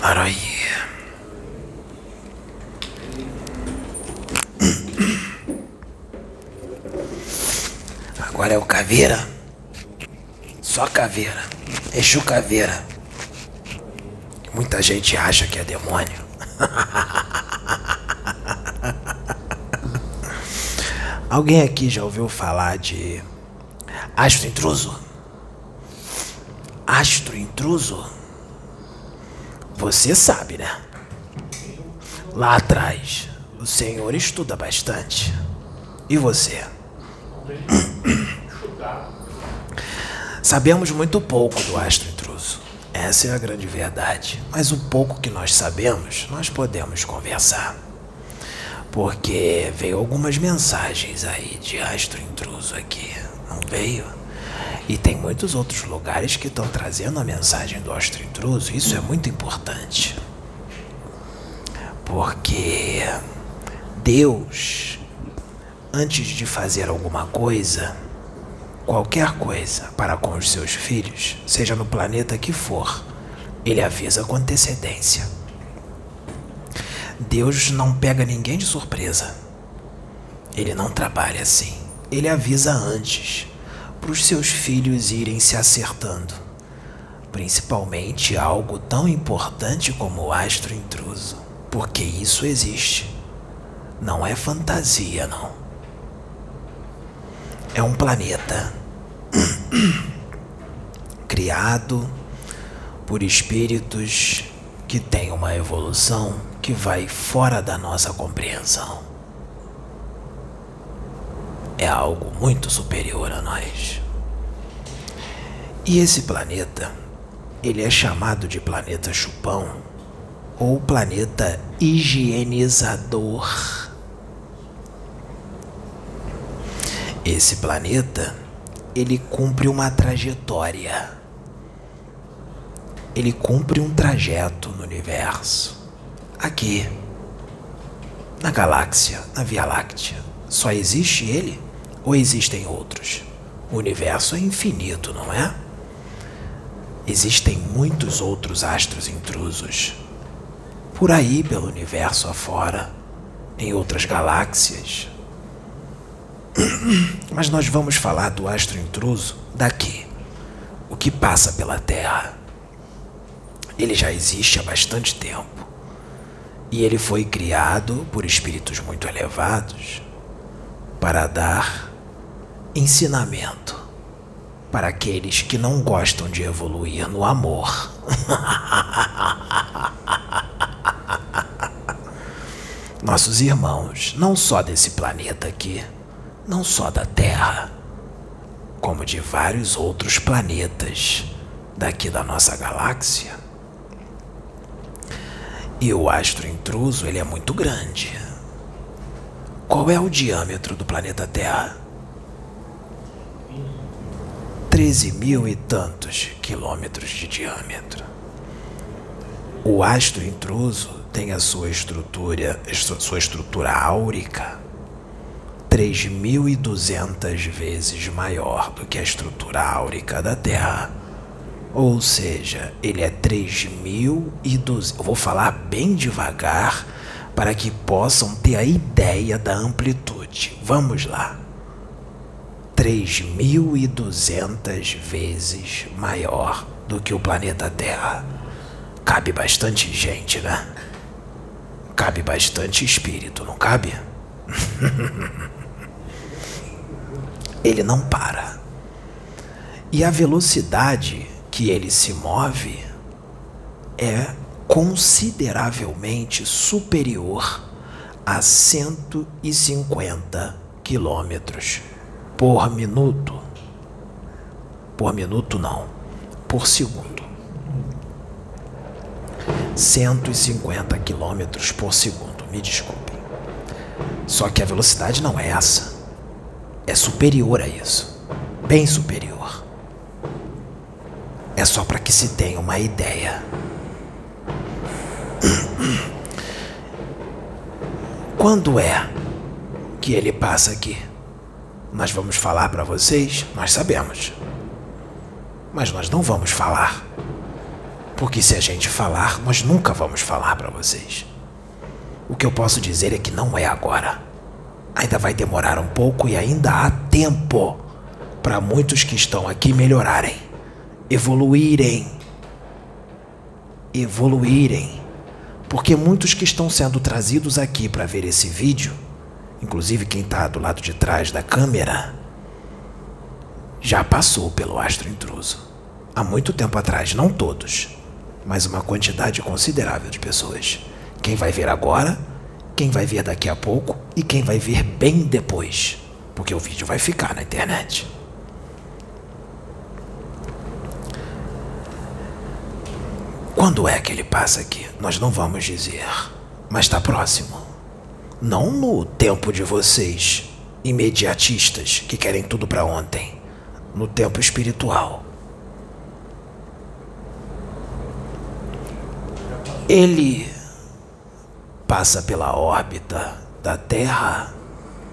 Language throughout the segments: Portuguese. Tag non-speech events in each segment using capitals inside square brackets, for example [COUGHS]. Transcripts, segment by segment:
Maroí. Agora é o caveira. Só caveira. Exu caveira. Muita gente acha que é demônio. [LAUGHS] Alguém aqui já ouviu falar de astro intruso? Intruso? Você sabe, né? Lá atrás, o senhor estuda bastante. E você? Sabemos muito pouco do astro intruso. Essa é a grande verdade. Mas o pouco que nós sabemos, nós podemos conversar. Porque veio algumas mensagens aí de astro intruso aqui, não veio? E tem muitos outros lugares que estão trazendo a mensagem do astro intruso. Isso é muito importante. Porque Deus, antes de fazer alguma coisa, qualquer coisa para com os seus filhos, seja no planeta que for, ele avisa com antecedência. Deus não pega ninguém de surpresa. Ele não trabalha assim. Ele avisa antes para os seus filhos irem se acertando. Principalmente algo tão importante como o astro intruso, porque isso existe. Não é fantasia, não. É um planeta [CLEARS THROAT] criado por espíritos que têm uma evolução que vai fora da nossa compreensão. É algo muito superior a nós. E esse planeta, ele é chamado de planeta chupão ou planeta higienizador. Esse planeta, ele cumpre uma trajetória. Ele cumpre um trajeto no universo aqui, na galáxia, na Via Láctea. Só existe ele ou existem outros? O universo é infinito, não é? Existem muitos outros astros intrusos. Por aí, pelo universo afora, em outras galáxias. [CLEARS THROAT] Mas nós vamos falar do astro intruso daqui, o que passa pela Terra. Ele já existe há bastante tempo. E ele foi criado por espíritos muito elevados para dar ensinamento para aqueles que não gostam de evoluir no amor. [LAUGHS] Nossos irmãos, não só desse planeta aqui, não só da Terra, como de vários outros planetas daqui da nossa galáxia e o astro intruso, ele é muito grande. Qual é o diâmetro do planeta Terra? 13 mil e tantos quilômetros de diâmetro. O astro intruso tem a sua estrutura, sua estrutura áurica 3.200 vezes maior do que a estrutura áurica da Terra. Ou seja, ele é 3.200. Eu vou falar bem devagar para que possam ter a ideia da amplitude. Vamos lá. 3.200 vezes maior do que o planeta Terra. Cabe bastante gente, né? Cabe bastante espírito, não cabe? [LAUGHS] ele não para. E a velocidade que ele se move é consideravelmente superior a 150 quilômetros por minuto. Por minuto, não, por segundo. 150 quilômetros por segundo, me desculpem. Só que a velocidade não é essa. É superior a isso. Bem superior. É só para que se tenha uma ideia. [COUGHS] Quando é que ele passa aqui? Nós vamos falar para vocês, nós sabemos. Mas nós não vamos falar. Porque se a gente falar, nós nunca vamos falar para vocês. O que eu posso dizer é que não é agora. Ainda vai demorar um pouco e ainda há tempo para muitos que estão aqui melhorarem, evoluírem. Evoluírem. Porque muitos que estão sendo trazidos aqui para ver esse vídeo, inclusive quem está do lado de trás da câmera, já passou pelo astro intruso. Há muito tempo atrás, não todos, mas uma quantidade considerável de pessoas. Quem vai ver agora, quem vai ver daqui a pouco e quem vai ver bem depois, porque o vídeo vai ficar na internet. Quando é que ele passa aqui? Nós não vamos dizer, mas está próximo. Não no tempo de vocês, imediatistas, que querem tudo para ontem. No tempo espiritual. Ele passa pela órbita da Terra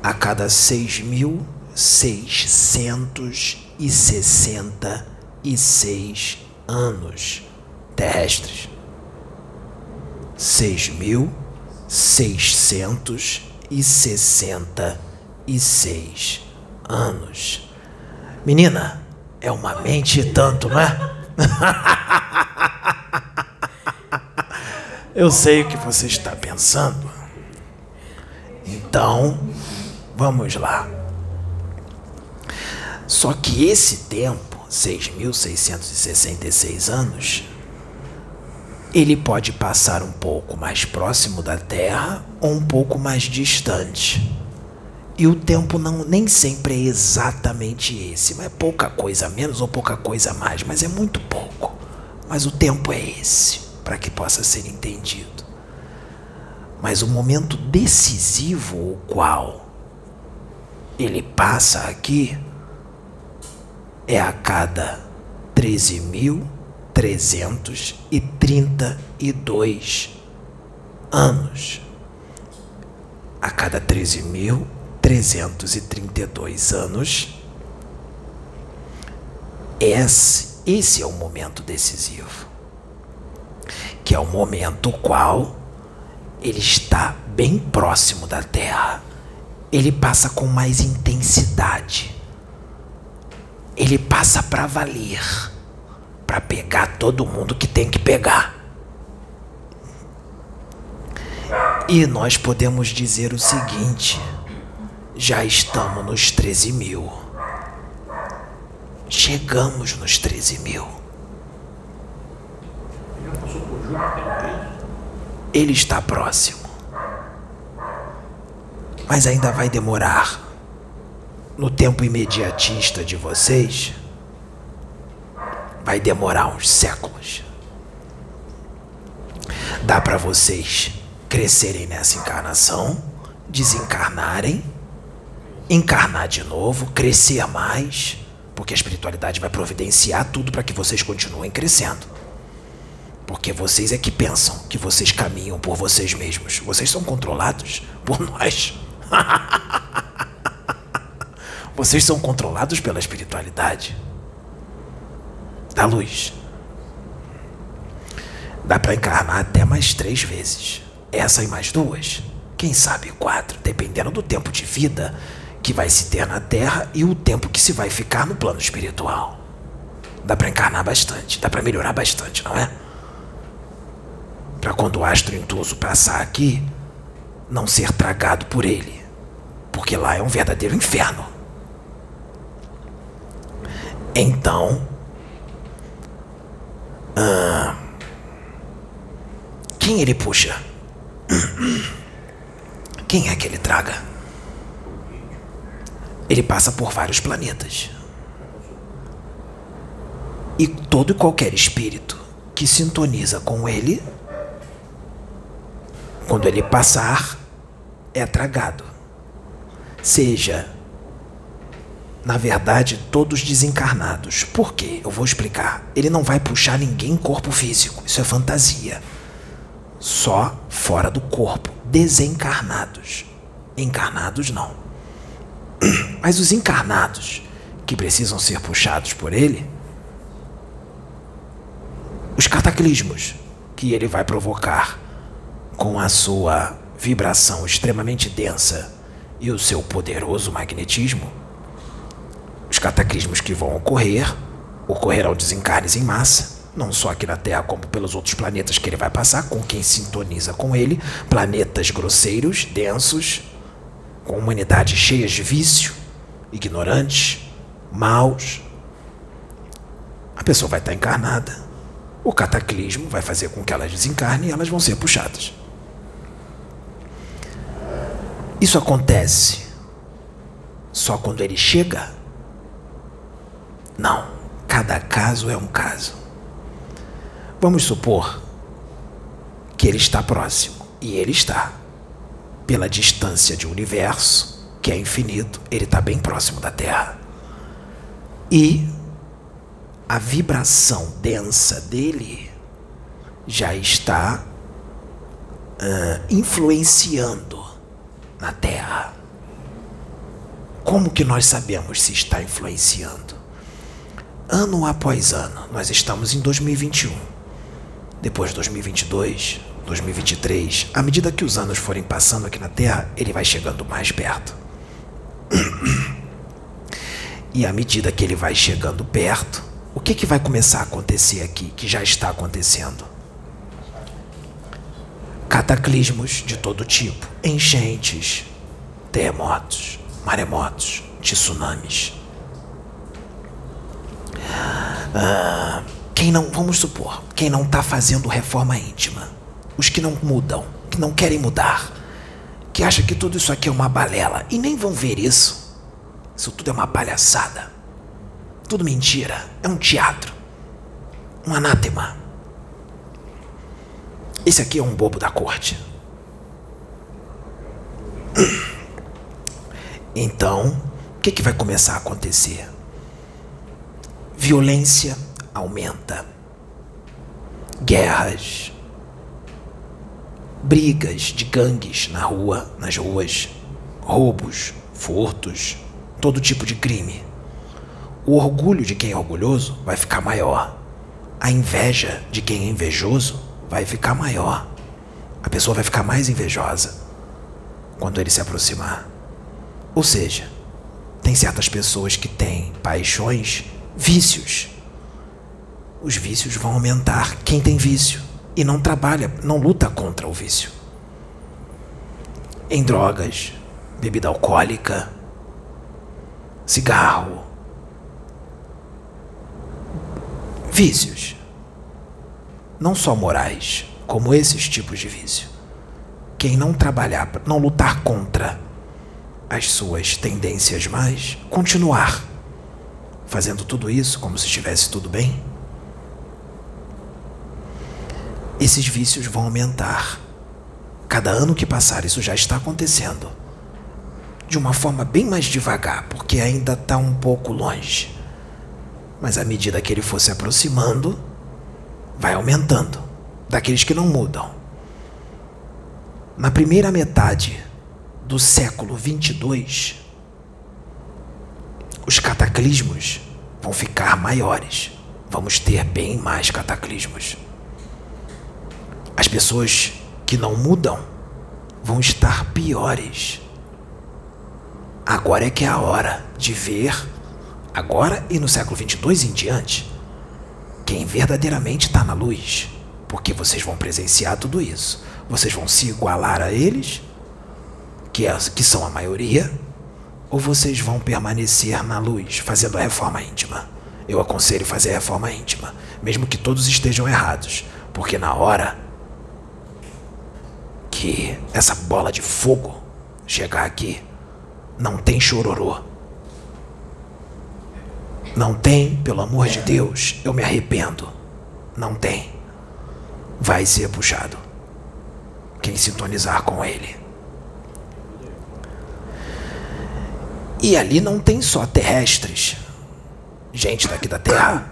a cada 6.666 anos terrestres. 6.666 anos. Menina, é uma mente e tanto, não é? [LAUGHS] Eu sei o que você está pensando. Então, vamos lá. Só que esse tempo, 6.666 anos, ele pode passar um pouco mais próximo da Terra ou um pouco mais distante. E o tempo não nem sempre é exatamente esse, mas é pouca coisa menos ou pouca coisa mais, mas é muito pouco. Mas o tempo é esse para que possa ser entendido. Mas o momento decisivo, o qual ele passa aqui, é a cada 13.332 anos. A cada 13.332 anos, esse, esse é o momento decisivo que é o momento qual ele está bem próximo da Terra. Ele passa com mais intensidade. Ele passa para valer, para pegar todo mundo que tem que pegar. E nós podemos dizer o seguinte: já estamos nos 13 mil. Chegamos nos 13 mil. Ele está próximo. Mas ainda vai demorar. No tempo imediatista de vocês, vai demorar uns séculos. Dá para vocês crescerem nessa encarnação, desencarnarem, encarnar de novo, crescer mais, porque a espiritualidade vai providenciar tudo para que vocês continuem crescendo. Porque vocês é que pensam que vocês caminham por vocês mesmos. Vocês são controlados por nós. [LAUGHS] vocês são controlados pela espiritualidade da luz. Dá para encarnar até mais três vezes. Essa e mais duas. Quem sabe quatro, dependendo do tempo de vida que vai se ter na Terra e o tempo que se vai ficar no plano espiritual. Dá para encarnar bastante, dá para melhorar bastante, não é? para quando o astro intruso passar aqui, não ser tragado por ele, porque lá é um verdadeiro inferno. Então, ah, quem ele puxa? Quem é que ele traga? Ele passa por vários planetas. E todo e qualquer espírito que sintoniza com ele quando ele passar, é tragado. Seja, na verdade, todos desencarnados. Por quê? Eu vou explicar. Ele não vai puxar ninguém em corpo físico. Isso é fantasia. Só fora do corpo. Desencarnados. Encarnados não. [CLEARS THROAT] Mas os encarnados que precisam ser puxados por ele os cataclismos que ele vai provocar com a sua vibração extremamente densa e o seu poderoso magnetismo, cataclismos que vão ocorrer ocorrerão desencarnes em massa, não só aqui na Terra, como pelos outros planetas que ele vai passar, com quem sintoniza com ele, planetas grosseiros, densos, com humanidades cheias de vício, ignorantes, maus. A pessoa vai estar encarnada. O cataclismo vai fazer com que elas desencarnem e elas vão ser puxadas. Isso acontece só quando ele chega? Não. Cada caso é um caso. Vamos supor que ele está próximo. E ele está. Pela distância de um universo, que é infinito, ele está bem próximo da Terra. E a vibração densa dele já está uh, influenciando na Terra. Como que nós sabemos se está influenciando? Ano após ano, nós estamos em 2021. Depois de 2022, 2023, à medida que os anos forem passando aqui na Terra, ele vai chegando mais perto. E à medida que ele vai chegando perto, o que, que vai começar a acontecer aqui, que já está acontecendo? cataclismos de todo tipo, enchentes, terremotos, maremotos, tsunamis. Ah, quem não, vamos supor, quem não está fazendo reforma íntima, os que não mudam, que não querem mudar, que acham que tudo isso aqui é uma balela e nem vão ver isso. Isso tudo é uma palhaçada. Tudo mentira, é um teatro, um anátema. Esse aqui é um bobo da corte. Então, o que, que vai começar a acontecer? Violência aumenta. Guerras. Brigas de gangues na rua, nas ruas. Roubos, furtos, todo tipo de crime. O orgulho de quem é orgulhoso vai ficar maior. A inveja de quem é invejoso vai ficar maior. A pessoa vai ficar mais invejosa quando ele se aproximar. Ou seja, tem certas pessoas que têm paixões, vícios. Os vícios vão aumentar quem tem vício e não trabalha, não luta contra o vício. Em drogas, bebida alcoólica, cigarro, vícios não só morais, como esses tipos de vício. Quem não trabalhar, não lutar contra as suas tendências mais, continuar fazendo tudo isso como se estivesse tudo bem, esses vícios vão aumentar. Cada ano que passar, isso já está acontecendo. De uma forma bem mais devagar, porque ainda está um pouco longe. Mas à medida que ele for se aproximando, vai aumentando daqueles que não mudam. Na primeira metade do século 22, os cataclismos vão ficar maiores. Vamos ter bem mais cataclismos. As pessoas que não mudam vão estar piores. Agora é que é a hora de ver, agora e no século 22 em diante, quem verdadeiramente está na luz, porque vocês vão presenciar tudo isso. Vocês vão se igualar a eles, que, é, que são a maioria, ou vocês vão permanecer na luz, fazendo a reforma íntima. Eu aconselho fazer a reforma íntima, mesmo que todos estejam errados, porque na hora que essa bola de fogo chegar aqui, não tem chororô não tem, pelo amor de Deus, eu me arrependo. Não tem. Vai ser puxado. Quem sintonizar com ele. E ali não tem só terrestres, gente daqui da Terra.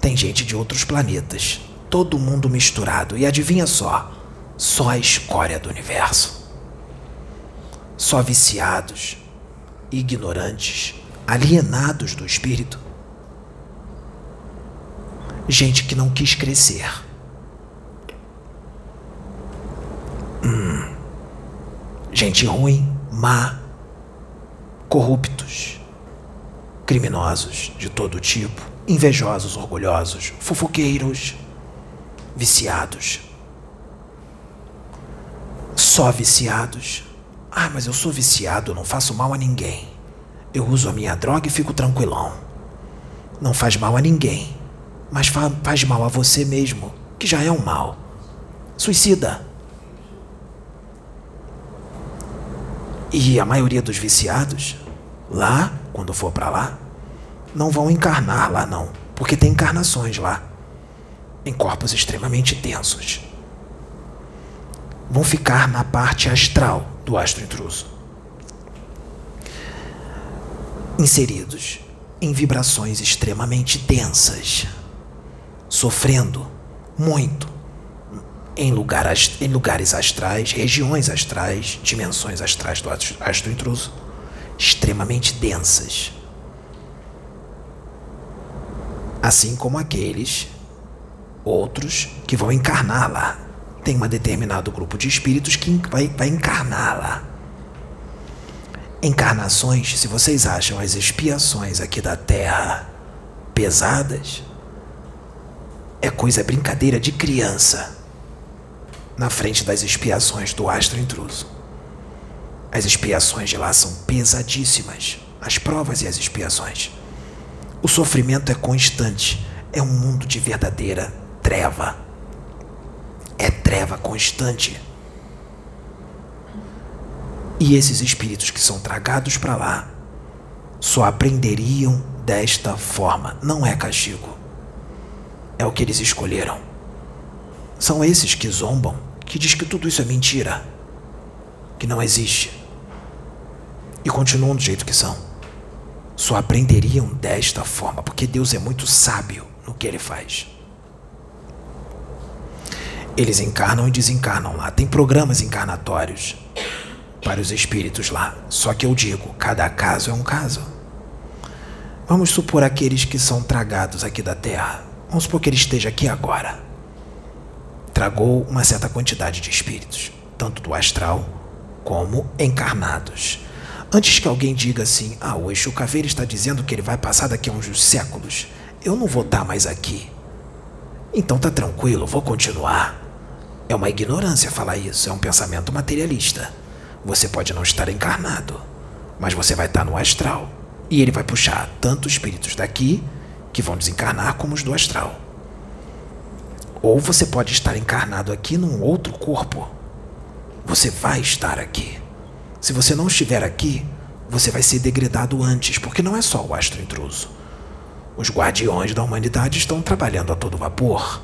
Tem gente de outros planetas. Todo mundo misturado. E adivinha só? Só a escória do universo. Só viciados, ignorantes, alienados do espírito Gente que não quis crescer. Hum. Gente ruim, má, corruptos, criminosos de todo tipo, invejosos, orgulhosos, fofoqueiros, viciados. Só viciados. Ah, mas eu sou viciado, não faço mal a ninguém. Eu uso a minha droga e fico tranquilão. Não faz mal a ninguém, mas fa faz mal a você mesmo, que já é um mal. Suicida. E a maioria dos viciados, lá, quando for para lá, não vão encarnar lá não, porque tem encarnações lá, em corpos extremamente densos. Vão ficar na parte astral do astro intruso. Inseridos em vibrações extremamente densas, sofrendo muito em, lugar, em lugares astrais, regiões astrais, dimensões astrais do astro intruso, extremamente densas. Assim como aqueles outros que vão encarnar lá. Tem um determinado grupo de espíritos que vai, vai encarnar lá. Encarnações, se vocês acham as expiações aqui da Terra pesadas, é coisa é brincadeira de criança na frente das expiações do astro intruso. As expiações de lá são pesadíssimas, as provas e as expiações. O sofrimento é constante, é um mundo de verdadeira treva. É treva constante. E esses espíritos que são tragados para lá só aprenderiam desta forma. Não é castigo. É o que eles escolheram. São esses que zombam, que diz que tudo isso é mentira, que não existe. E continuam do jeito que são. Só aprenderiam desta forma, porque Deus é muito sábio no que ele faz. Eles encarnam e desencarnam lá. Tem programas encarnatórios para os espíritos lá. Só que eu digo, cada caso é um caso. Vamos supor aqueles que são tragados aqui da Terra. Vamos supor que ele esteja aqui agora tragou uma certa quantidade de espíritos, tanto do astral como encarnados. Antes que alguém diga assim, ah, o Exu Caveira está dizendo que ele vai passar daqui a uns séculos, eu não vou estar mais aqui. Então tá tranquilo, vou continuar. É uma ignorância falar isso, é um pensamento materialista. Você pode não estar encarnado, mas você vai estar no astral. E ele vai puxar tanto espíritos daqui, que vão desencarnar, como os do astral. Ou você pode estar encarnado aqui num outro corpo. Você vai estar aqui. Se você não estiver aqui, você vai ser degradado antes, porque não é só o astro intruso. Os guardiões da humanidade estão trabalhando a todo vapor.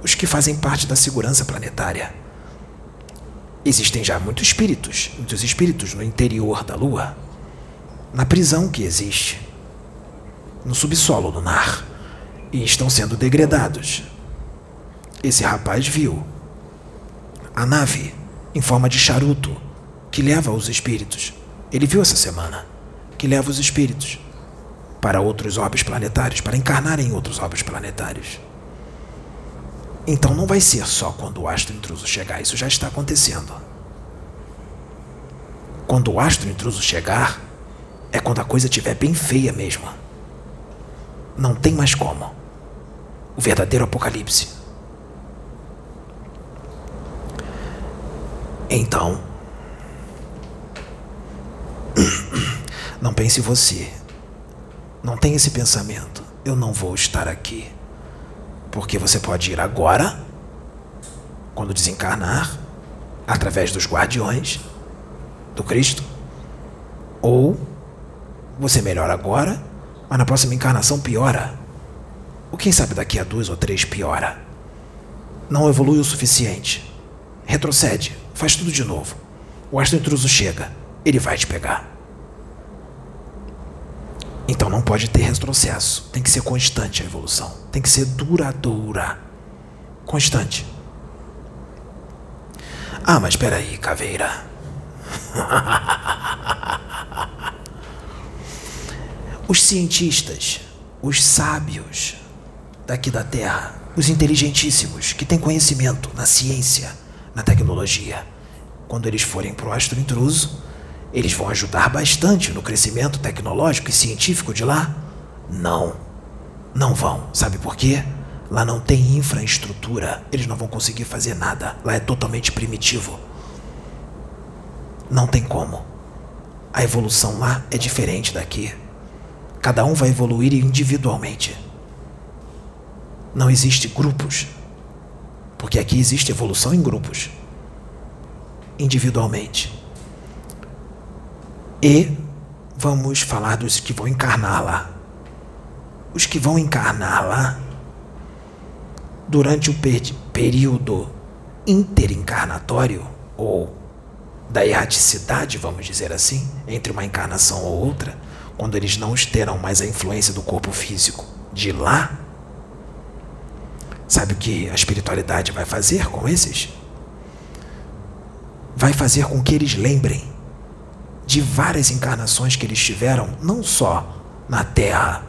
Os que fazem parte da segurança planetária. Existem já muitos espíritos, muitos espíritos no interior da Lua, na prisão que existe, no subsolo lunar, e estão sendo degradados esse rapaz viu a nave em forma de charuto que leva os espíritos. Ele viu essa semana que leva os espíritos para outros orbes planetários, para encarnar em outros orbes planetários. Então não vai ser só quando o astro intruso chegar, isso já está acontecendo. Quando o astro intruso chegar, é quando a coisa estiver bem feia mesmo. Não tem mais como. O verdadeiro apocalipse. Então, não pense você. Não tenha esse pensamento. Eu não vou estar aqui. Porque você pode ir agora, quando desencarnar, através dos guardiões do Cristo, ou você melhora agora, mas na próxima encarnação piora. Ou quem sabe daqui a duas ou três piora. Não evolui o suficiente. Retrocede. Faz tudo de novo. O astro intruso chega, ele vai te pegar. Então não pode ter retrocesso. Tem que ser constante a evolução. Tem que ser duradoura. Constante. Ah, mas espera aí, caveira. [LAUGHS] os cientistas, os sábios daqui da Terra, os inteligentíssimos, que têm conhecimento na ciência, na tecnologia, quando eles forem para o astro intruso, eles vão ajudar bastante no crescimento tecnológico e científico de lá? Não. Não vão. Sabe por quê? Lá não tem infraestrutura. Eles não vão conseguir fazer nada. Lá é totalmente primitivo. Não tem como. A evolução lá é diferente daqui. Cada um vai evoluir individualmente. Não existe grupos. Porque aqui existe evolução em grupos. Individualmente. E vamos falar dos que vão encarnar lá. Os que vão encarnar lá durante o período interencarnatório ou da erraticidade, vamos dizer assim, entre uma encarnação ou outra, quando eles não terão mais a influência do corpo físico de lá, sabe o que a espiritualidade vai fazer com esses? Vai fazer com que eles lembrem de várias encarnações que eles tiveram, não só na Terra,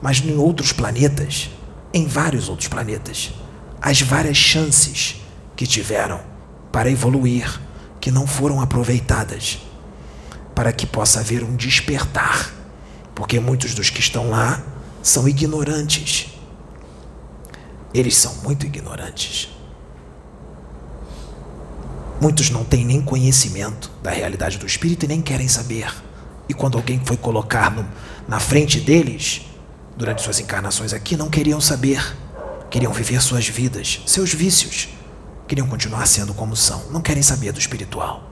mas em outros planetas, em vários outros planetas, as várias chances que tiveram para evoluir, que não foram aproveitadas, para que possa haver um despertar, porque muitos dos que estão lá são ignorantes. Eles são muito ignorantes. Muitos não têm nem conhecimento da realidade do espírito e nem querem saber. E quando alguém foi colocar no, na frente deles, durante suas encarnações aqui, não queriam saber. Queriam viver suas vidas, seus vícios. Queriam continuar sendo como são. Não querem saber do espiritual.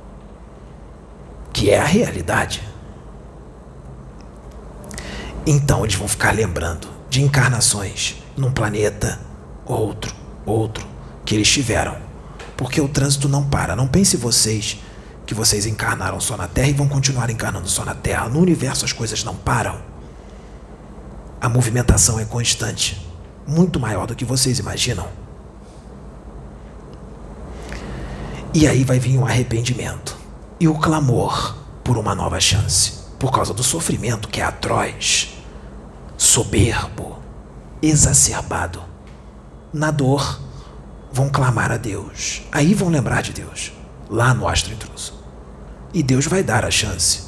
Que é a realidade. Então eles vão ficar lembrando de encarnações num planeta, outro, outro, que eles tiveram porque o trânsito não para. Não pense vocês que vocês encarnaram só na Terra e vão continuar encarnando só na Terra. No universo as coisas não param. A movimentação é constante, muito maior do que vocês imaginam. E aí vai vir o um arrependimento e o clamor por uma nova chance, por causa do sofrimento que é atroz, soberbo, exacerbado. Na dor, vão clamar a Deus. Aí vão lembrar de Deus, lá no astro intruso. E Deus vai dar a chance,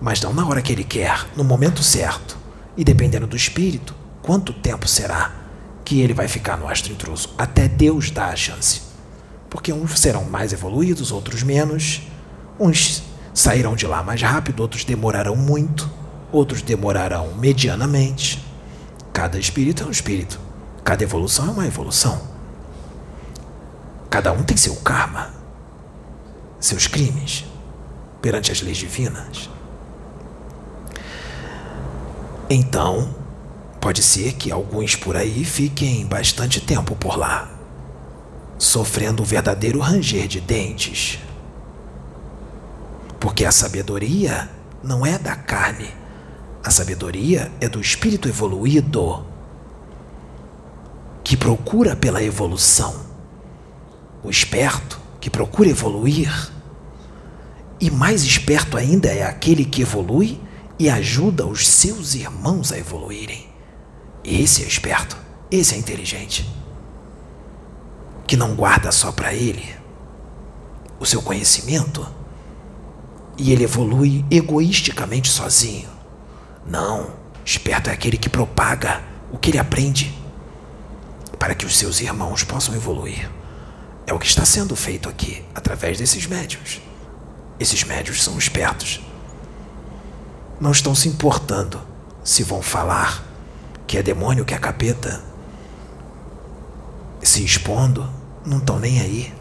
mas não na hora que Ele quer, no momento certo. E dependendo do espírito, quanto tempo será que ele vai ficar no astro intruso? Até Deus dar a chance. Porque uns serão mais evoluídos, outros menos. Uns sairão de lá mais rápido, outros demorarão muito, outros demorarão medianamente. Cada espírito é um espírito, cada evolução é uma evolução. Cada um tem seu karma, seus crimes perante as leis divinas. Então, pode ser que alguns por aí fiquem bastante tempo por lá, sofrendo o verdadeiro ranger de dentes. Porque a sabedoria não é da carne, a sabedoria é do espírito evoluído que procura pela evolução o esperto que procura evoluir. E mais esperto ainda é aquele que evolui e ajuda os seus irmãos a evoluírem. Esse é esperto, esse é inteligente. Que não guarda só para ele o seu conhecimento e ele evolui egoisticamente sozinho. Não, esperto é aquele que propaga o que ele aprende para que os seus irmãos possam evoluir. É o que está sendo feito aqui, através desses médios. Esses médios são espertos. Não estão se importando se vão falar que é demônio, que é capeta. Se expondo, não estão nem aí.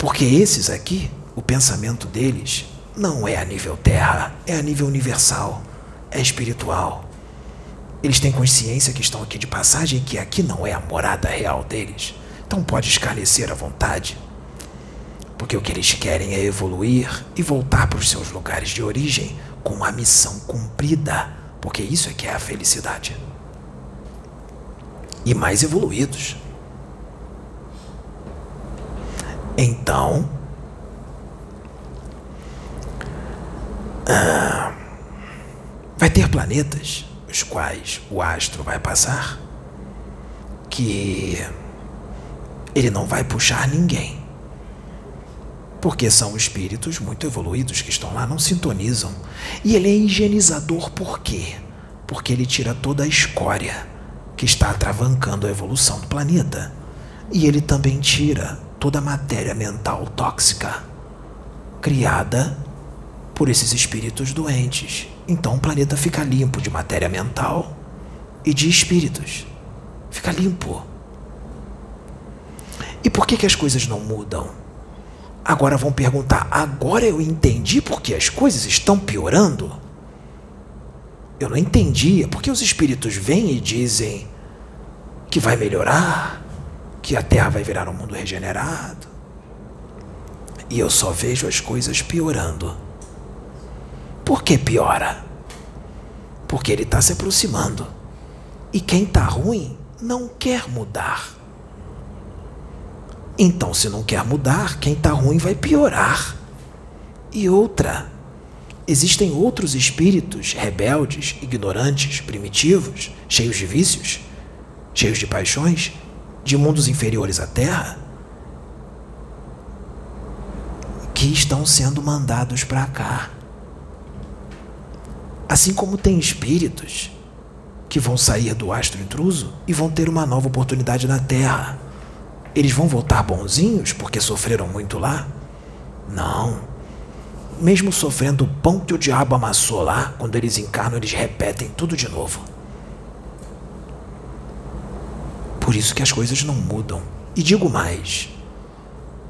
Porque esses aqui, o pensamento deles não é a nível terra, é a nível universal, é espiritual. Eles têm consciência que estão aqui de passagem e que aqui não é a morada real deles. Então pode escarnecer à vontade, porque o que eles querem é evoluir e voltar para os seus lugares de origem com a missão cumprida, porque isso é que é a felicidade. E mais evoluídos. Então, ah, vai ter planetas os quais o astro vai passar que ele não vai puxar ninguém. Porque são espíritos muito evoluídos que estão lá, não sintonizam. E ele é higienizador por quê? Porque ele tira toda a escória que está atravancando a evolução do planeta. E ele também tira toda a matéria mental tóxica criada por esses espíritos doentes. Então o planeta fica limpo de matéria mental e de espíritos. Fica limpo. E por que, que as coisas não mudam? Agora vão perguntar: agora eu entendi porque as coisas estão piorando? Eu não entendia porque os espíritos vêm e dizem que vai melhorar, que a Terra vai virar um mundo regenerado. E eu só vejo as coisas piorando. Por que piora? Porque ele está se aproximando. E quem está ruim não quer mudar. Então, se não quer mudar, quem está ruim vai piorar. E outra, existem outros espíritos rebeldes, ignorantes, primitivos, cheios de vícios, cheios de paixões, de mundos inferiores à Terra, que estão sendo mandados para cá. Assim como tem espíritos que vão sair do astro intruso e vão ter uma nova oportunidade na Terra. Eles vão voltar bonzinhos porque sofreram muito lá? Não. Mesmo sofrendo o pão que o diabo amassou lá, quando eles encarnam, eles repetem tudo de novo. Por isso que as coisas não mudam. E digo mais: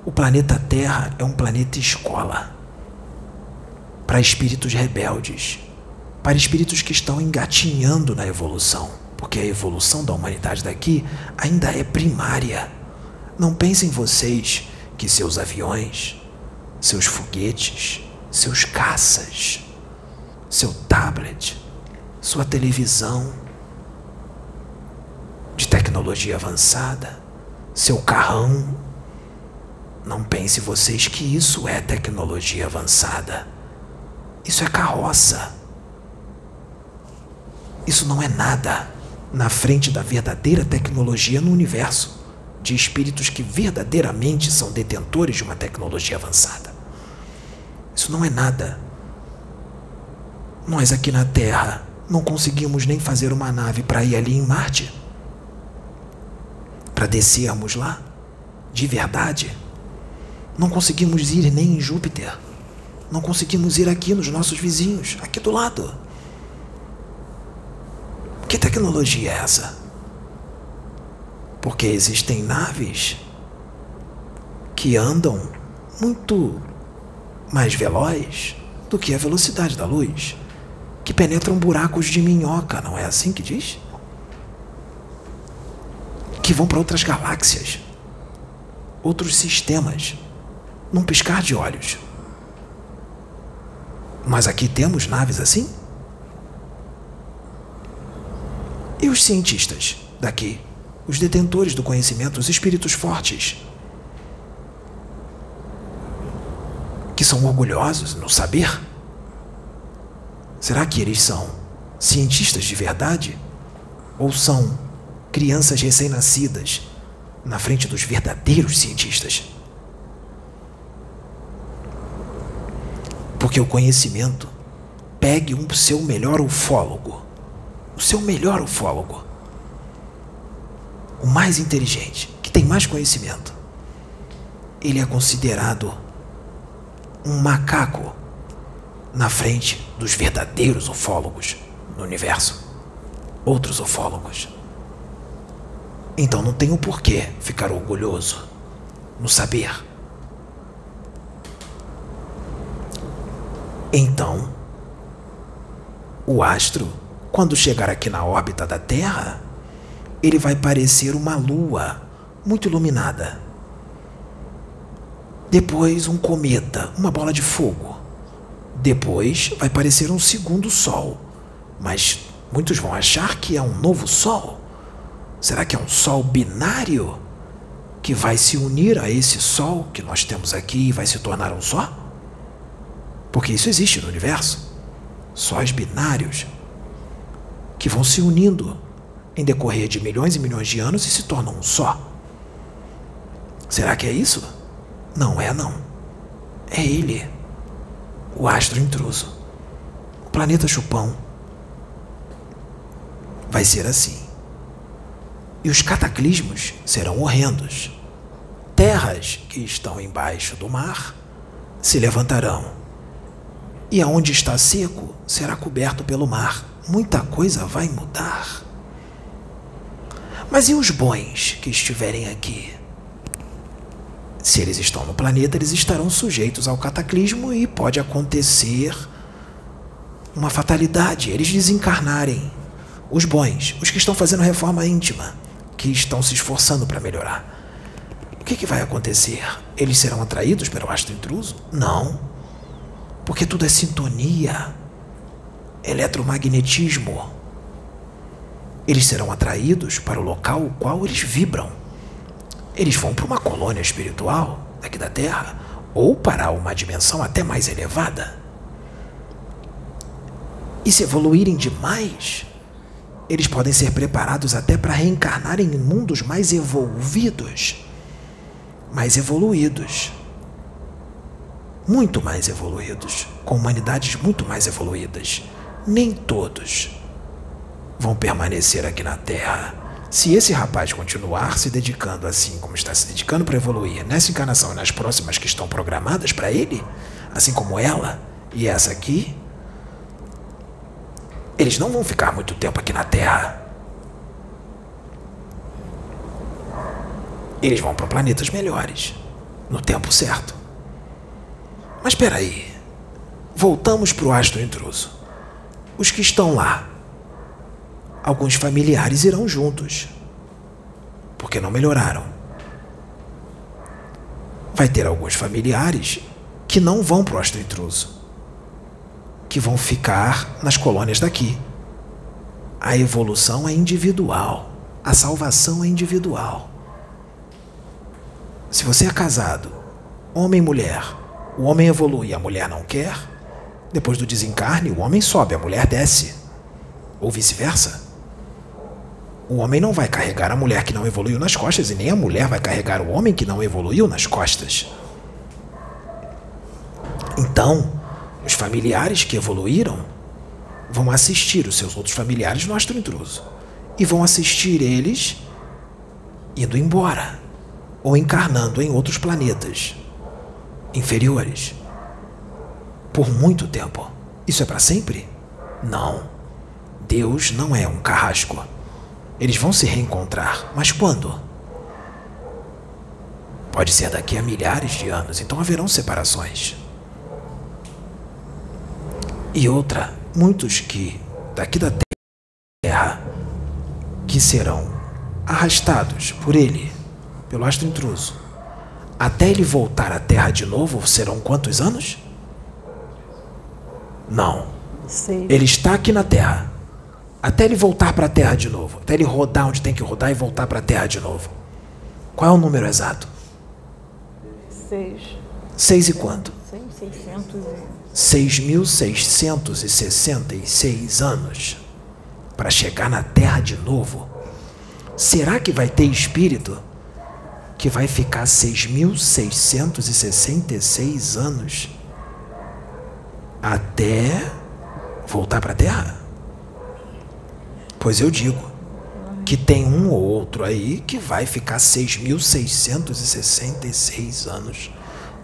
o planeta Terra é um planeta escola para espíritos rebeldes para espíritos que estão engatinhando na evolução, porque a evolução da humanidade daqui ainda é primária. Não pensem vocês que seus aviões, seus foguetes, seus caças, seu tablet, sua televisão de tecnologia avançada, seu carrão. Não pense vocês que isso é tecnologia avançada. Isso é carroça. Isso não é nada na frente da verdadeira tecnologia no universo, de espíritos que verdadeiramente são detentores de uma tecnologia avançada. Isso não é nada. Nós aqui na Terra não conseguimos nem fazer uma nave para ir ali em Marte. Para descermos lá, de verdade. Não conseguimos ir nem em Júpiter. Não conseguimos ir aqui nos nossos vizinhos, aqui do lado. Que tecnologia é essa? Porque existem naves que andam muito mais veloz do que a velocidade da luz, que penetram buracos de minhoca, não é assim que diz? Que vão para outras galáxias, outros sistemas, num piscar de olhos. Mas aqui temos naves assim? E os cientistas daqui? Os detentores do conhecimento, os espíritos fortes? Que são orgulhosos no saber? Será que eles são cientistas de verdade? Ou são crianças recém-nascidas na frente dos verdadeiros cientistas? Porque o conhecimento pegue um seu melhor ufólogo o seu melhor ufólogo, o mais inteligente, que tem mais conhecimento, ele é considerado um macaco na frente dos verdadeiros ufólogos no universo, outros ufólogos. Então não tem o um porquê ficar orgulhoso no saber. Então, o astro quando chegar aqui na órbita da Terra, ele vai parecer uma lua muito iluminada. Depois, um cometa, uma bola de fogo. Depois, vai parecer um segundo Sol. Mas muitos vão achar que é um novo Sol. Será que é um Sol binário que vai se unir a esse Sol que nós temos aqui e vai se tornar um só? Porque isso existe no universo. Sóis binários que vão se unindo em decorrer de milhões e milhões de anos e se tornam um só. Será que é isso? Não é, não. É ele, o astro intruso, o planeta chupão. Vai ser assim. E os cataclismos serão horrendos. Terras que estão embaixo do mar se levantarão. E aonde está seco será coberto pelo mar. Muita coisa vai mudar. Mas e os bons que estiverem aqui? Se eles estão no planeta, eles estarão sujeitos ao cataclismo e pode acontecer uma fatalidade, eles desencarnarem. Os bons, os que estão fazendo reforma íntima, que estão se esforçando para melhorar. O que, que vai acontecer? Eles serão atraídos pelo astro intruso? Não. Porque tudo é sintonia, eletromagnetismo. Eles serão atraídos para o local o qual eles vibram. Eles vão para uma colônia espiritual aqui da Terra ou para uma dimensão até mais elevada. E se evoluírem demais, eles podem ser preparados até para reencarnarem em mundos mais evolvidos, mais evoluídos. Muito mais evoluídos, com humanidades muito mais evoluídas. Nem todos vão permanecer aqui na Terra se esse rapaz continuar se dedicando assim como está se dedicando para evoluir nessa encarnação e nas próximas que estão programadas para ele, assim como ela e essa aqui, eles não vão ficar muito tempo aqui na Terra. Eles vão para planetas melhores, no tempo certo. Mas espera aí. Voltamos para o astro intruso. Os que estão lá alguns familiares irão juntos, porque não melhoraram. Vai ter alguns familiares que não vão para o astro intruso, que vão ficar nas colônias daqui. A evolução é individual, a salvação é individual. Se você é casado, homem e mulher, o homem evolui e a mulher não quer, depois do desencarne, o homem sobe, a mulher desce. Ou vice-versa. O homem não vai carregar a mulher que não evoluiu nas costas e nem a mulher vai carregar o homem que não evoluiu nas costas. Então, os familiares que evoluíram vão assistir os seus outros familiares no astro intruso e vão assistir eles indo embora ou encarnando em outros planetas inferiores por muito tempo. Isso é para sempre? Não. Deus não é um carrasco. Eles vão se reencontrar, mas quando? Pode ser daqui a milhares de anos, então haverão separações. E outra, muitos que daqui da Terra que serão arrastados por ele, pelo astro intruso, até ele voltar à Terra de novo, serão quantos anos? Não. Ele está aqui na Terra até ele voltar para a Terra de novo, até ele rodar onde tem que rodar e voltar para a Terra de novo. Qual é o número exato? Seis. Seis e quanto? Seis, 6.666 anos para chegar na Terra de novo. Será que vai ter espírito que vai ficar 6.666 anos até voltar para a Terra? Pois eu digo que tem um ou outro aí que vai ficar 6.666 anos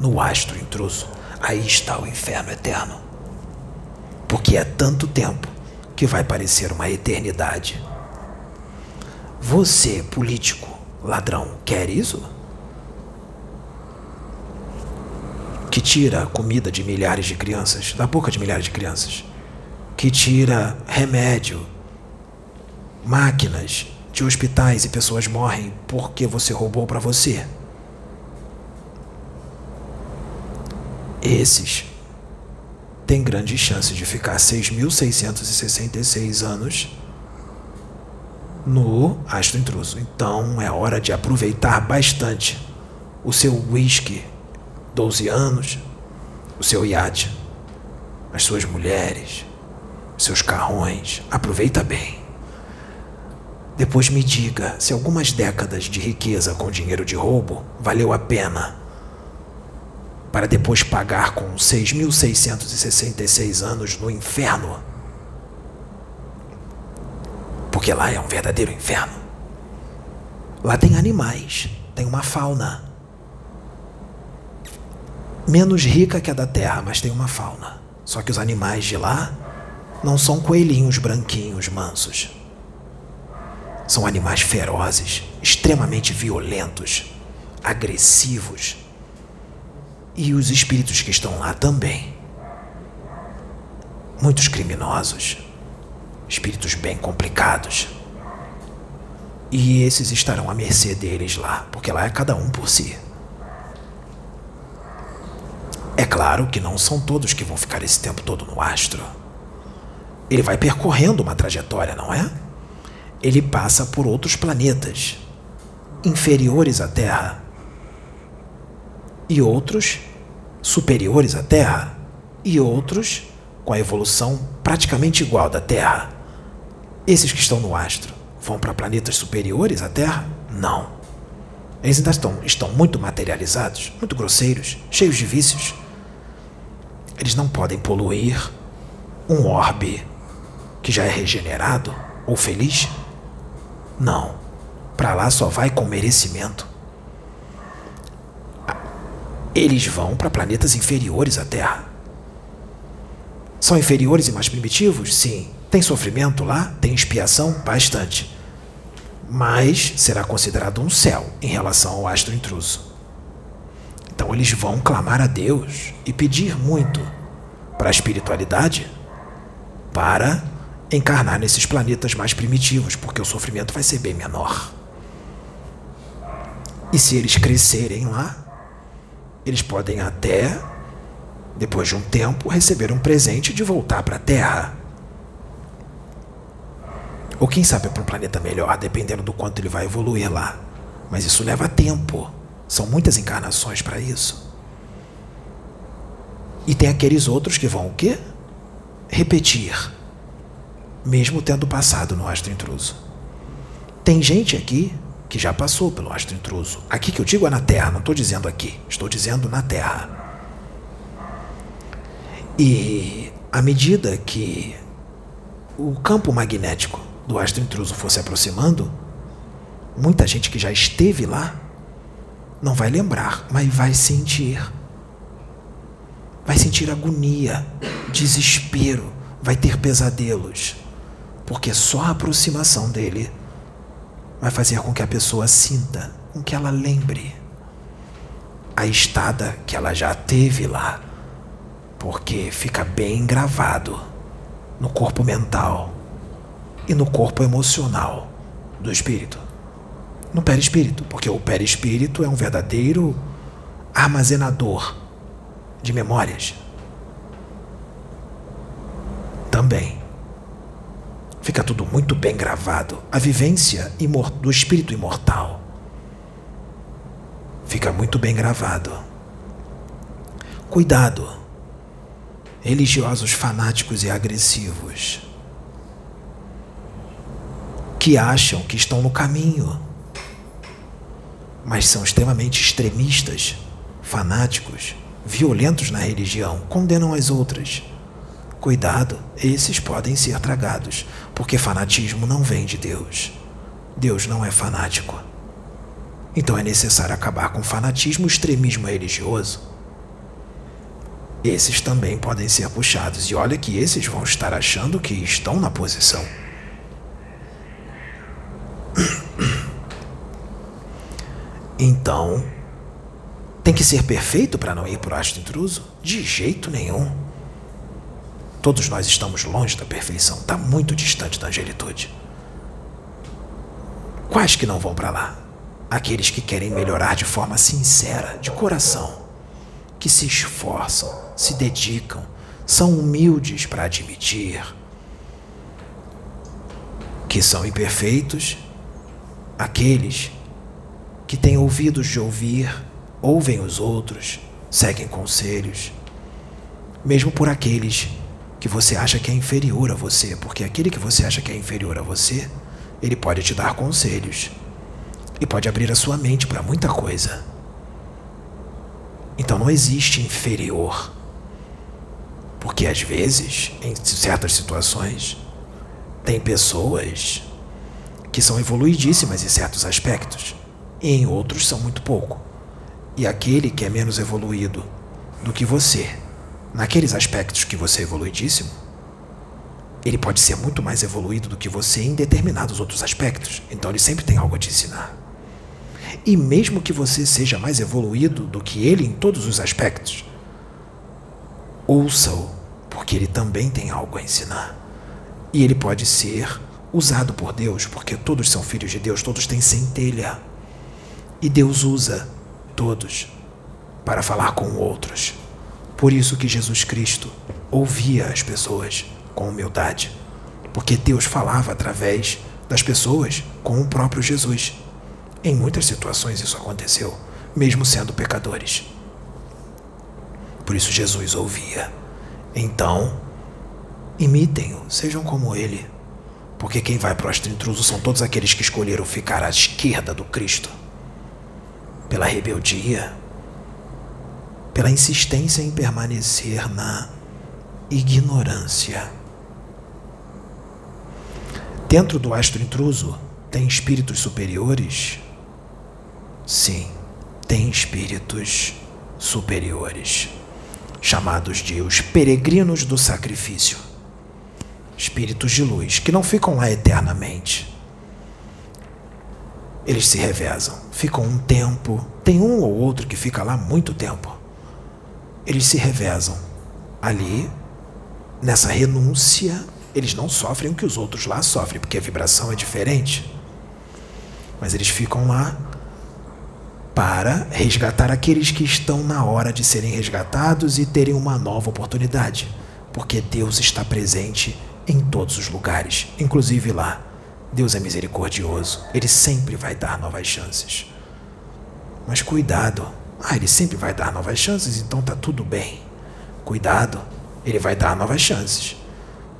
no astro intruso. Aí está o inferno eterno. Porque é tanto tempo que vai parecer uma eternidade. Você, político, ladrão, quer isso? Que tira comida de milhares de crianças, da boca de milhares de crianças. Que tira remédio Máquinas de hospitais e pessoas morrem porque você roubou para você. Esses têm grandes chances de ficar 6.666 anos no astro intruso. Então é hora de aproveitar bastante o seu whisky, 12 anos, o seu iate, as suas mulheres, os seus carrões. Aproveita bem Depois me diga se algumas décadas de riqueza com dinheiro de roubo valeu a pena para depois pagar com 6.666 anos no inferno. Porque lá é um verdadeiro inferno. Lá tem animais, tem uma fauna. Menos rica que a da terra, mas tem uma fauna. Só que os animais de lá não são coelhinhos branquinhos mansos. São animais ferozes, extremamente violentos, agressivos. E os espíritos que estão lá também. Muitos criminosos, espíritos bem complicados. E esses estarão à mercê deles lá, porque lá é cada um por si. É claro que não são todos que vão ficar esse tempo todo no astro. Ele vai percorrendo uma trajetória, não é? Ele passa por outros planetas inferiores à Terra e outros superiores à Terra e outros com a evolução praticamente igual da Terra. Esses que estão no astro vão para planetas superiores à Terra? Não. Eles ainda estão, estão muito materializados, muito grosseiros, cheios de vícios. Eles não podem poluir um orbe que já é regenerado ou feliz? Não. Para lá só vai com merecimento. Eles vão para planetas inferiores à Terra. São inferiores e mais primitivos? Sim. Tem sofrimento lá? Tem expiação? Bastante. Mas será considerado um céu em relação ao astro intruso. Então eles vão clamar a Deus e pedir muito para a espiritualidade para encarnar nesses planetas mais primitivos, porque o sofrimento vai ser bem menor. E se eles crescerem lá, eles podem até, depois de um tempo, receber um presente de voltar para a Terra. Ou quem sabe para um planeta melhor, dependendo do quanto ele vai evoluir lá. Mas isso leva tempo. São muitas encarnações para isso. E tem aqueles outros que vão o quê? Repetir, mesmo tendo passado no astro intruso. Tem gente aqui que já passou pelo astro intruso. Aqui que eu digo é na Terra, não estou dizendo aqui, estou dizendo na Terra. E à medida que o campo magnético do astro intruso for se aproximando, muita gente que já esteve lá não vai lembrar, mas vai sentir. Vai sentir agonia, desespero, vai ter pesadelos, porque só a aproximação dele vai fazer com que a pessoa sinta, com que ela lembre a estada que ela já teve lá, porque fica bem gravado no corpo mental e no corpo emocional do espírito. No perispírito, porque o perispírito é um verdadeiro armazenador de memórias. Também. Fica tudo muito bem gravado. A vivência do espírito imortal fica muito bem gravado. Cuidado, religiosos fanáticos e agressivos que acham que estão no caminho, mas são extremamente extremistas, fanáticos, violentos na religião, condenam as outras. Cuidado, esses podem ser tragados, porque fanatismo não vem de Deus. Deus não é fanático. Então é necessário acabar com fanatismo extremismo religioso. Esses também podem ser puxados, e olha que esses vão estar achando que estão na posição. Então, tem que ser perfeito para não ir para o astro intruso? De jeito nenhum. Todos nós estamos longe da perfeição, está muito distante da angelitude. Quais que não vão para lá? Aqueles que querem melhorar de forma sincera, de coração, que se esforçam, se dedicam, são humildes para admitir que são imperfeitos, aqueles que têm ouvidos de ouvir, ouvem os outros, seguem conselhos, mesmo por aqueles que você acha que é inferior a você, porque aquele que você acha que é inferior a você Ele pode te dar conselhos. E pode abrir a sua mente para muita coisa. Então não existe inferior. Porque às vezes, em certas situações, tem pessoas que são evoluidíssimas em certos aspectos e em outros são muito pouco. E aquele que é menos evoluído do que você, naqueles aspectos que você é evoluidíssimo, ele pode ser muito mais evoluído do que você em determinados outros aspectos. Então ele sempre tem algo a te ensinar. E mesmo que você seja mais evoluído do que ele em todos os aspectos, ouça-o, porque ele também tem algo a ensinar. E ele pode ser usado por Deus, porque todos são filhos de Deus, todos têm centelha. E Deus usa todos para falar com outros. Por isso que Jesus Cristo ouvia as pessoas com humildade, porque Deus falava através das pessoas com o próprio Jesus. Em muitas situações isso aconteceu, mesmo sendo pecadores. Por isso Jesus ouvia. Então, imitem-o, sejam como ele. Porque quem vai para o astro intruso são todos aqueles que escolheram ficar à esquerda do Cristo. Pela rebeldia, pela insistência em permanecer na ignorância. Dentro do astro intruso tem espíritos superiores? Sim, tem espíritos superiores, chamados de os peregrinos do sacrifício. Espíritos de luz que não ficam lá eternamente. Eles se revezam, ficam um tempo, tem um ou outro que fica lá muito tempo. Eles se revezam ali, nessa renúncia eles não sofrem o que os outros lá sofrem, porque a vibração é diferente. Mas eles ficam lá para resgatar aqueles que estão na hora de serem resgatados e terem uma nova oportunidade, porque Deus está presente em todos os lugares, inclusive lá. Deus é misericordioso, ele sempre vai dar novas chances. Mas cuidado, ah, ele sempre vai dar novas chances, então tá tudo bem. Cuidado, ele vai dar novas chances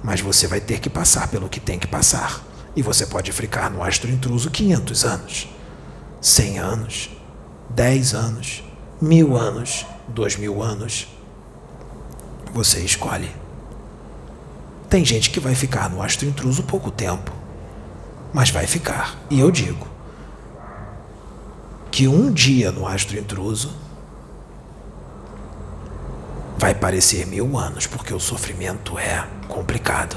mas você vai ter que passar pelo que tem que passar. E você pode ficar no astro intruso 500 anos, 100 anos, 10 anos, mil anos, dois mil anos. Você escolhe. Tem gente que vai ficar no astro intruso pouco tempo, mas vai ficar. E eu digo que um dia no astro intruso vai parecer mil anos, porque o sofrimento é complicado.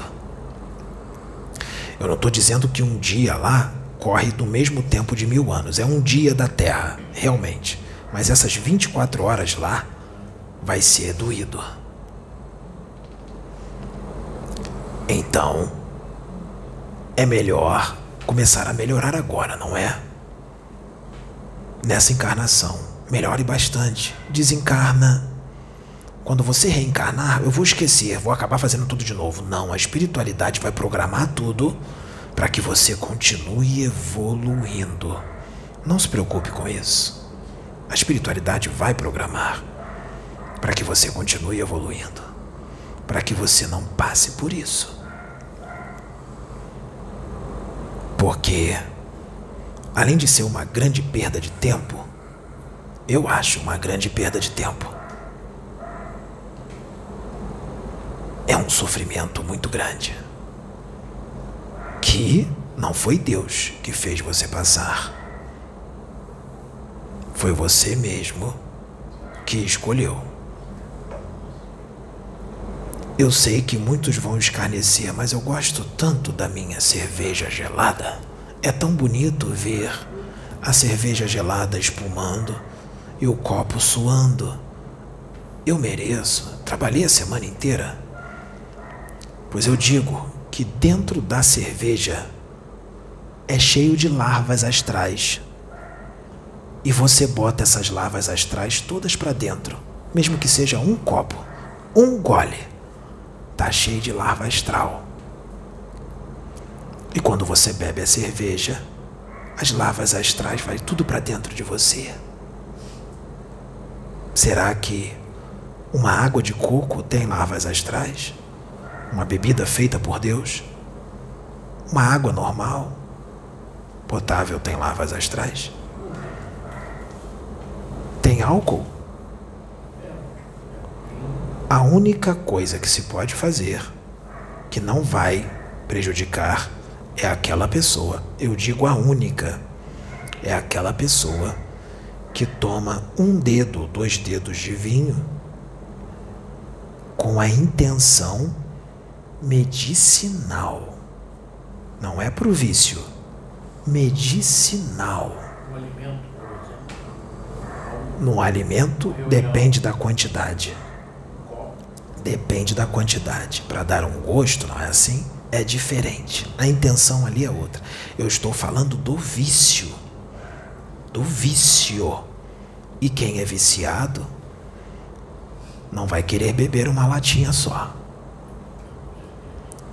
Eu não estou dizendo que um dia lá corre do mesmo tempo de mil anos, é um dia da Terra, realmente. Mas essas 24 horas lá vai ser doído. Então, é melhor começar a melhorar agora, não é? Nessa encarnação, melhore bastante. Desencarna quando você reencarnar, eu vou esquecer, vou acabar fazendo tudo de novo. Não, a espiritualidade vai programar tudo para que você continue evoluindo. Não se preocupe com isso. A espiritualidade vai programar para que você continue evoluindo, para que você não passe por isso. Porque, além de ser uma grande perda de tempo, eu acho uma grande perda de tempo é um sofrimento muito grande. Que não foi Deus que fez você passar. Foi você mesmo que escolheu. Eu sei que muitos vão escarnecer, mas eu gosto tanto da minha cerveja gelada. É tão bonito ver a cerveja gelada espumando e o copo suando. Eu mereço. Trabalhei a semana inteira Pois eu digo que dentro da cerveja é cheio de larvas astrais. E você bota essas larvas astrais todas para dentro, mesmo que seja um copo, um gole, tá cheio de larva astral. E quando você bebe a cerveja, as larvas astrais vai tudo para dentro de você. Será que uma água de coco tem larvas astrais? uma bebida feita por Deus, uma água normal, potável tem lavas astrais? Tem álcool? A única coisa que se pode fazer que não vai prejudicar é aquela pessoa. Eu digo a única. É aquela pessoa que toma um dedo, dois dedos de vinho com a intenção medicinal. Não é para o vício. Medicinal. No alimento depende da quantidade. Depende da quantidade. Para dar um gosto, não é assim? É diferente. A intenção ali é outra. Eu estou falando do vício. Do vício. E quem é viciado não vai querer beber uma latinha só.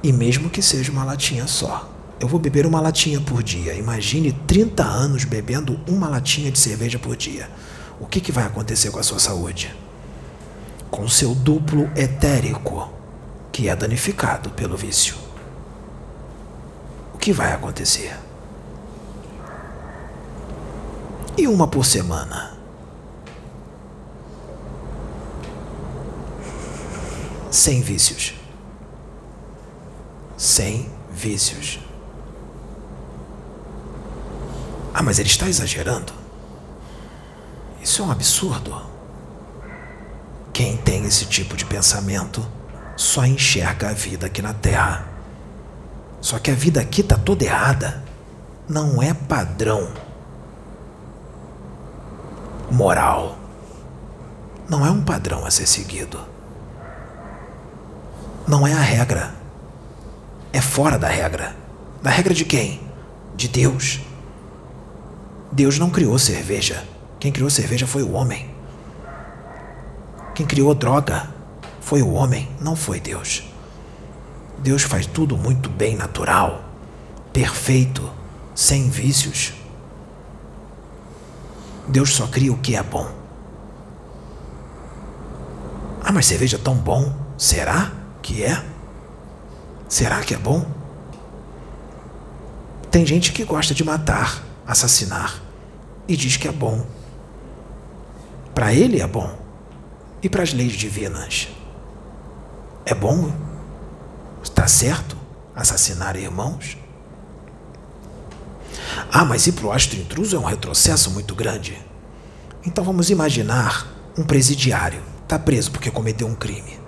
E mesmo que seja uma latinha só. Eu vou beber uma latinha por dia. Imagine 30 anos bebendo uma latinha de cerveja por dia. O que, que vai acontecer com a sua saúde? Com seu duplo etérico, que é danificado pelo vício. Que vai acontecer? E uma por semana? Sem vícios. Sem vícios. Ah, mas ele está exagerando. Isso é um absurdo. Quem tem esse tipo de pensamento só enxerga a vida aqui na Terra. Só que a vida aqui está toda errada. Não é padrão moral. Não é um padrão a ser seguido. Não é a regra. É fora da regra. Da regra de quem? De Deus. Deus não criou cerveja. Quem criou cerveja foi o homem. Quem criou droga foi o homem, não foi Deus. Deus faz tudo muito bem natural, perfeito, sem vícios. Deus só cria o que é bom. Ah, mas cerveja é tão bom. Será que é? Será que é bom? Tem gente que gosta de matar, assassinar e diz que é bom. Para ele é bom. E para as leis divinas? É bom? Está certo assassinar irmãos? Ah, mas ir para o astro intruso é um retrocesso muito grande. Então vamos imaginar um presidiário. Está preso porque cometeu um crime.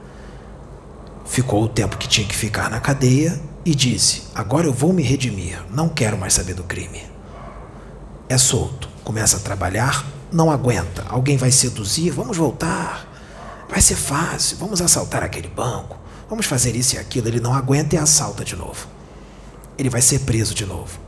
Ficou o tempo que tinha que ficar na cadeia e disse: Agora eu vou me redimir, não quero mais saber do crime. É solto começa a trabalhar, não aguenta. Alguém vai seduzir, vamos voltar. Vai ser fácil, vamos assaltar aquele banco. Vamos fazer isso e aquilo. Ele não aguenta e assalta de novo. Ele vai ser preso de novo.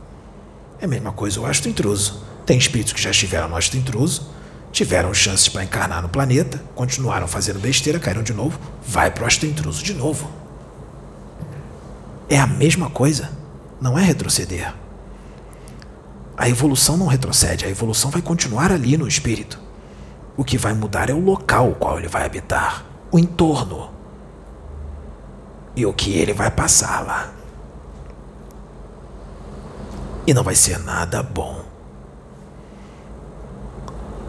É a mesma coisa o astro intruso. Tem espíritos que já estiveram no astro intruso, tiveram chances para encarnar no planeta, continuaram fazendo besteira, caíram de novo, vai para o astro intruso de novo. É a mesma coisa. Não é retroceder. A evolução não retrocede, a evolução vai continuar ali no espírito. O que vai mudar é o local qual ele vai habitar, o entorno. E o que ele vai passar lá. E não vai ser nada bom.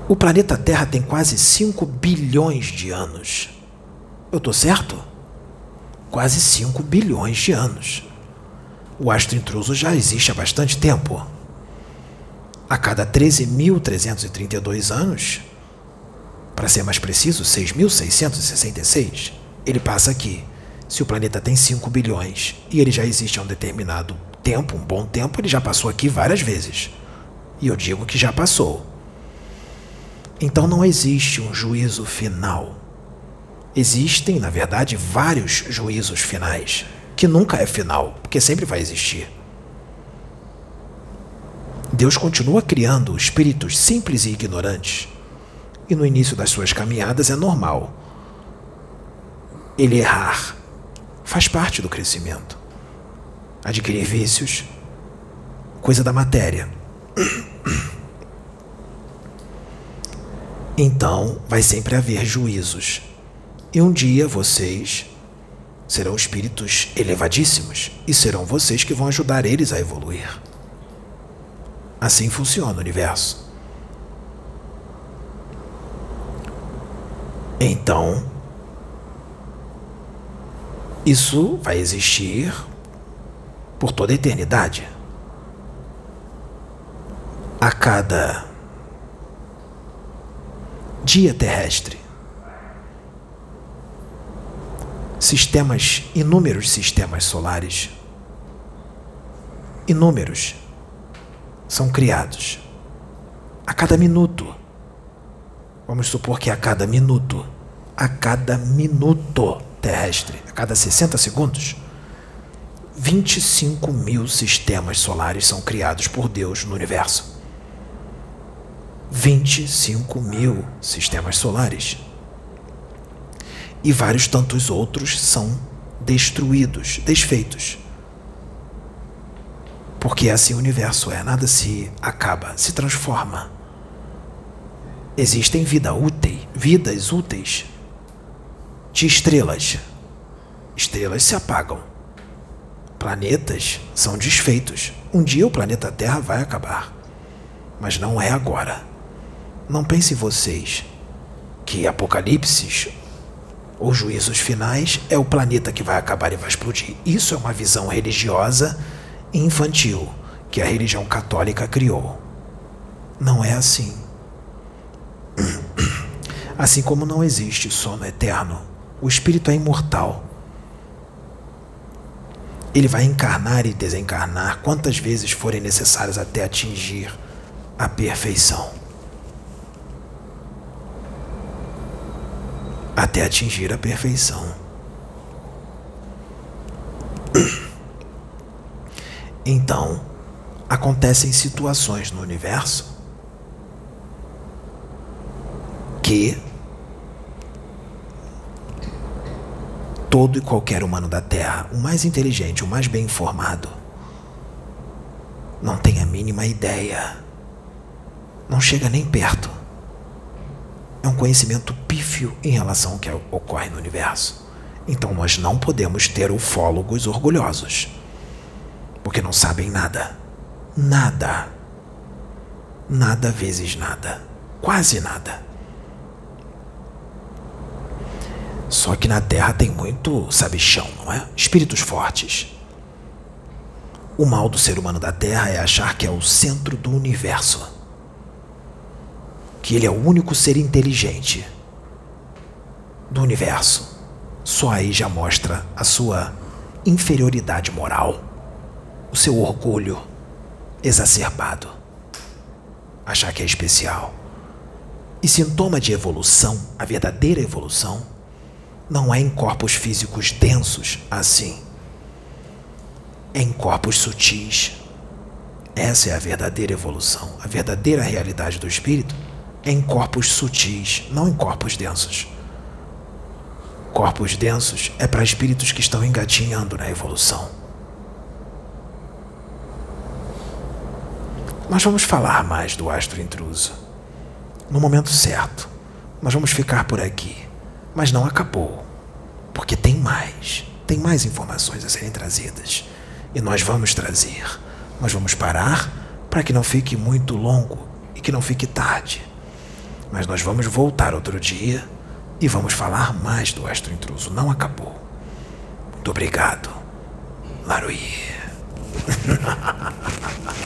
O planeta Terra tem quase 5 bilhões de anos. Eu tô certo? Quase 5 bilhões de anos. O astro intruso já existe há bastante tempo a cada 13.332 anos, para ser mais preciso, 6.666, ele passa aqui. Se o planeta tem 5 bilhões e ele já existe há um determinado tempo, um bom tempo, ele já passou aqui várias vezes. E eu digo que já passou. Então não existe um juízo final. Existem, na verdade, vários juízos finais, que nunca é final, porque sempre vai existir. Deus continua criando espíritos simples e ignorantes. E no início das suas caminhadas é normal. Ele errar faz parte do crescimento. Adquirir vícios, coisa da matéria. [CLEARS THROAT] Então vai sempre haver juízos. E um dia vocês serão espíritos elevadíssimos e serão vocês que vão ajudar eles a evoluir. Assim funciona o universo. Então, isso vai existir por toda a eternidade. A cada dia terrestre, sistemas, inúmeros sistemas solares, inúmeros, são criados. A cada minuto. Vamos supor que a cada minuto, a cada minuto terrestre, a cada 60 segundos, 25 mil sistemas solares são criados por Deus no universo. 25 mil sistemas solares. E vários tantos outros são destruídos, desfeitos. Porque assim o universo é, nada se acaba, se transforma. Existem vida útil, vidas úteis de estrelas. Estrelas se apagam. Planetas são desfeitos. Um dia o planeta Terra vai acabar. Mas não é agora. Não pensem vocês que apocalipses ou juízos finais é o planeta que vai acabar e vai explodir. Isso é uma visão religiosa infantil que a religião católica criou. Não é assim. [CLEARS THROAT] Assim como não existe sono eterno o espírito é imortal. Ele vai encarnar e desencarnar quantas vezes forem necessárias até atingir a perfeição. Até atingir a perfeição. Então, acontecem situações no universo que todo e qualquer humano da Terra, o mais inteligente, o mais bem informado, não tem a mínima ideia, não chega nem perto. É um conhecimento pífio em relação ao que ocorre no universo. Então nós não podemos ter ufólogos orgulhosos, porque não sabem nada. Nada. Nada vezes nada. Quase nada. Só que na Terra tem muito sabichão, não é? Espíritos fortes. O mal do ser humano da Terra é achar que é o centro do universo. Que ele é o único ser inteligente do universo. Só aí já mostra a sua inferioridade moral, o seu orgulho exacerbado. Achar que é especial. E sintoma de evolução, a verdadeira evolução, não é em corpos físicos densos assim. É em corpos sutis. Essa é a verdadeira evolução. A verdadeira realidade do espírito é em corpos sutis, não em corpos densos. Corpos densos é para espíritos que estão engatinhando na evolução. Nós vamos falar mais do astro intruso. No momento certo. Nós vamos ficar por aqui. Mas não acabou, porque tem mais, tem mais informações a serem trazidas. E nós vamos trazer. Nós vamos parar para que não fique muito longo e que não fique tarde. Mas nós vamos voltar outro dia e vamos falar mais do astro intruso. Não acabou. Muito obrigado, Laruí. [LAUGHS]